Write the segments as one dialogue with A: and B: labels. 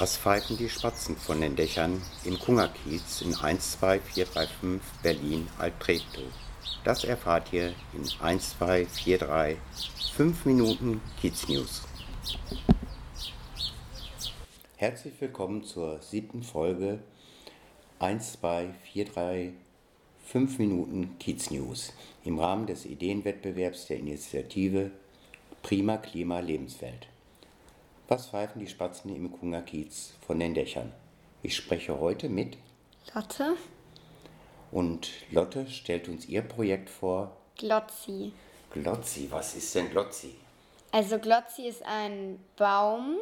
A: Was pfeifen die Spatzen von den Dächern im Kungerkiez in 12435 Berlin Altreptow? Das erfahrt ihr in 1243 5 Minuten Kiez News. Herzlich willkommen zur siebten Folge 1243 5 Minuten Kiez News im Rahmen des Ideenwettbewerbs der Initiative Prima Klima Lebenswelt. Was pfeifen die Spatzen im Kunger Kiez von den Dächern? Ich spreche heute mit
B: Lotte.
A: Und Lotte stellt uns ihr Projekt vor.
B: Glotzi.
A: Glotzi, was ist denn Glotzi?
B: Also Glotzi ist ein Baum,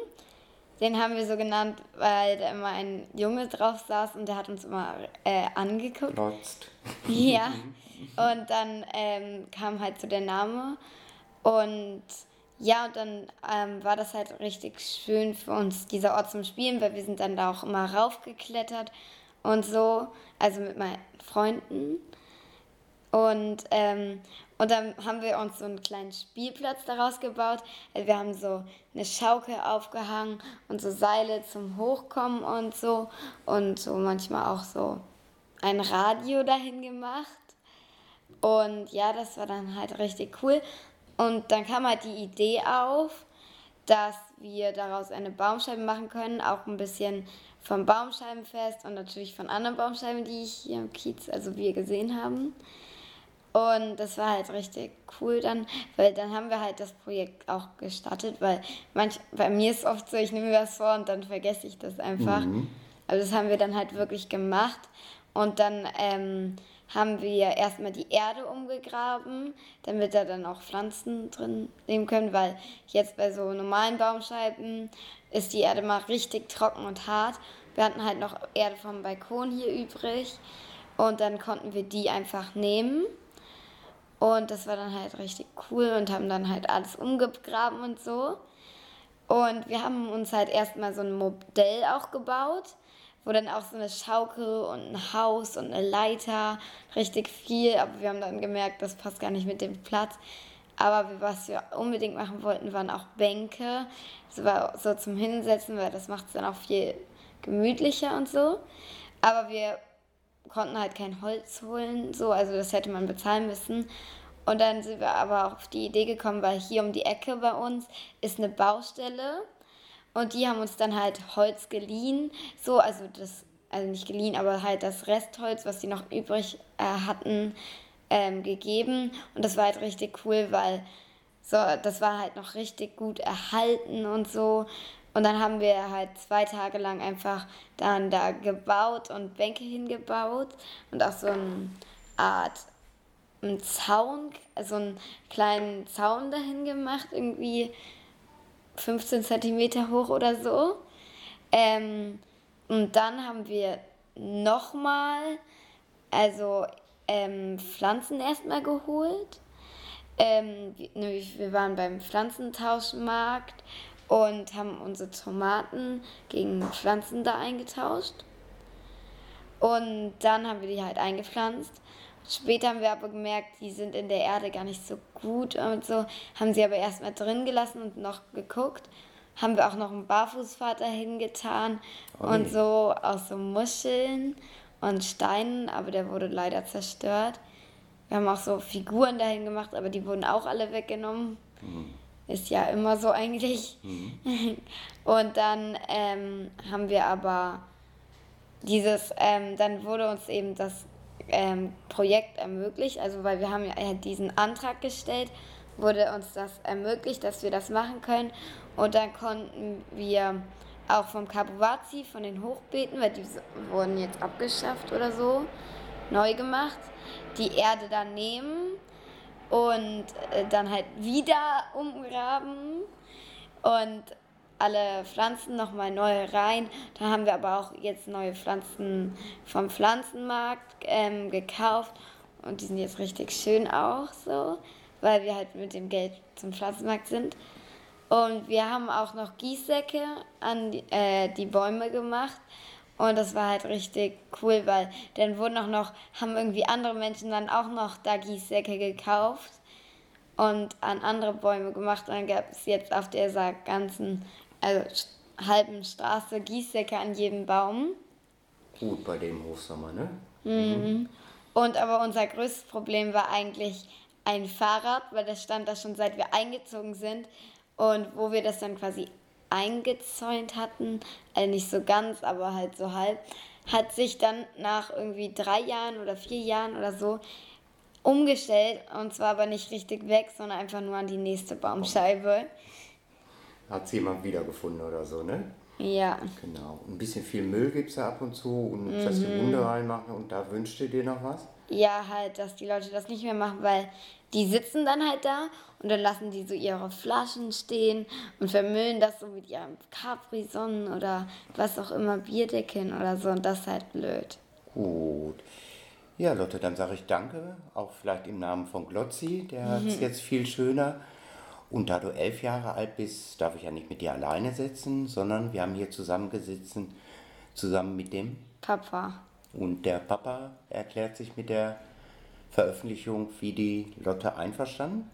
B: den haben wir so genannt, weil da immer ein Junge drauf saß und der hat uns immer äh, angeguckt.
A: Glotzt.
B: Ja. Und dann ähm, kam halt so der Name und ja, und dann ähm, war das halt richtig schön für uns, dieser Ort zum Spielen, weil wir sind dann da auch immer raufgeklettert und so, also mit meinen Freunden. Und, ähm, und dann haben wir uns so einen kleinen Spielplatz daraus gebaut. Also wir haben so eine Schaukel aufgehangen und so Seile zum Hochkommen und so. Und so manchmal auch so ein Radio dahin gemacht. Und ja, das war dann halt richtig cool. Und dann kam halt die Idee auf, dass wir daraus eine Baumscheibe machen können, auch ein bisschen vom Baumscheibenfest und natürlich von anderen Baumscheiben, die ich hier im Kiez, also wir gesehen haben. Und das war halt richtig cool dann, weil dann haben wir halt das Projekt auch gestartet, weil manch, bei mir ist oft so, ich nehme mir was vor und dann vergesse ich das einfach. Mhm. Also das haben wir dann halt wirklich gemacht. Und dann ähm, haben wir erstmal die Erde umgegraben, damit da dann auch Pflanzen drin leben können, weil jetzt bei so normalen Baumscheiben ist die Erde mal richtig trocken und hart. Wir hatten halt noch Erde vom Balkon hier übrig und dann konnten wir die einfach nehmen. Und das war dann halt richtig cool und haben dann halt alles umgegraben und so. Und wir haben uns halt erstmal so ein Modell auch gebaut wo dann auch so eine Schaukel und ein Haus und eine Leiter, richtig viel, aber wir haben dann gemerkt, das passt gar nicht mit dem Platz. Aber was wir unbedingt machen wollten, waren auch Bänke. War so zum Hinsetzen, weil das macht es dann auch viel gemütlicher und so. Aber wir konnten halt kein Holz holen, so, also das hätte man bezahlen müssen. Und dann sind wir aber auf die Idee gekommen, weil hier um die Ecke bei uns ist eine Baustelle und die haben uns dann halt Holz geliehen. So, also das, also nicht geliehen, aber halt das Restholz, was die noch übrig äh, hatten, ähm, gegeben. Und das war halt richtig cool, weil so, das war halt noch richtig gut erhalten und so. Und dann haben wir halt zwei Tage lang einfach dann da gebaut und Bänke hingebaut und auch so eine Art einen Zaun, so einen kleinen Zaun dahin gemacht, irgendwie 15 cm hoch oder so. Ähm, und dann haben wir nochmal, also ähm, Pflanzen erstmal geholt. Ähm, wir waren beim Pflanzentauschmarkt und haben unsere Tomaten gegen Pflanzen da eingetauscht. Und dann haben wir die halt eingepflanzt. Später haben wir aber gemerkt, die sind in der Erde gar nicht so gut und so. Haben sie aber erstmal drin gelassen und noch geguckt. Haben wir auch noch einen Barfußvater hingetan oh und so aus so Muscheln und Steinen, aber der wurde leider zerstört. Wir haben auch so Figuren dahin gemacht, aber die wurden auch alle weggenommen. Mhm. Ist ja immer so eigentlich. Mhm. Und dann ähm, haben wir aber dieses, ähm, dann wurde uns eben das ähm, Projekt ermöglicht. Also weil wir haben ja diesen Antrag gestellt, wurde uns das ermöglicht, dass wir das machen können. Und dann konnten wir auch vom Kabuwazi, von den Hochbeeten, weil die wurden jetzt abgeschafft oder so, neu gemacht, die Erde dann nehmen und äh, dann halt wieder umgraben und alle Pflanzen nochmal neu rein. Da haben wir aber auch jetzt neue Pflanzen vom Pflanzenmarkt ähm, gekauft und die sind jetzt richtig schön auch so, weil wir halt mit dem Geld zum Pflanzenmarkt sind. Und wir haben auch noch Gießsäcke an die, äh, die Bäume gemacht. Und das war halt richtig cool, weil dann wurden auch noch, haben irgendwie andere Menschen dann auch noch da Gießsäcke gekauft und an andere Bäume gemacht. Und dann gab es jetzt auf dieser ganzen also halben Straße Gießsäcke an jedem Baum.
A: Gut bei dem Hochsommer, ne?
B: Mhm. Und aber unser größtes Problem war eigentlich ein Fahrrad, weil das stand da schon seit wir eingezogen sind. Und wo wir das dann quasi eingezäunt hatten, also nicht so ganz, aber halt so halb, hat sich dann nach irgendwie drei Jahren oder vier Jahren oder so umgestellt. Und zwar aber nicht richtig weg, sondern einfach nur an die nächste Baumscheibe.
A: Hat sie jemand wiedergefunden oder so, ne?
B: Ja.
A: Genau. Ein bisschen viel Müll gibt es da ab und zu und mhm. feste Wunde reinmachen und da wünscht ihr dir noch was?
B: Ja, halt, dass die Leute das nicht mehr machen, weil die sitzen dann halt da und dann lassen die so ihre Flaschen stehen und vermüllen das so mit ihrem Capri-Sonnen oder was auch immer, Bierdeckeln oder so und das ist halt blöd.
A: Gut. Ja, Lotte, dann sage ich danke, auch vielleicht im Namen von Glotzi, der mhm. hat es jetzt viel schöner. Und da du elf Jahre alt bist, darf ich ja nicht mit dir alleine sitzen, sondern wir haben hier zusammengesessen, zusammen mit dem
B: Papa.
A: Und der Papa erklärt sich mit der Veröffentlichung wie die Lotte einverstanden?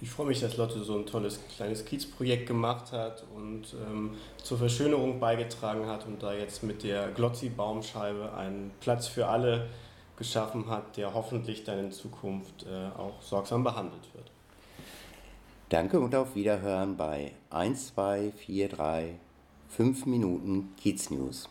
C: Ich freue mich, dass Lotte so ein tolles kleines Kiezprojekt gemacht hat und ähm, zur Verschönerung beigetragen hat und da jetzt mit der Glotzi-Baumscheibe einen Platz für alle geschaffen hat, der hoffentlich dann in Zukunft äh, auch sorgsam behandelt wird.
A: Danke und auf Wiederhören bei 1, 2, 4, 3, 5 Minuten Kiez News.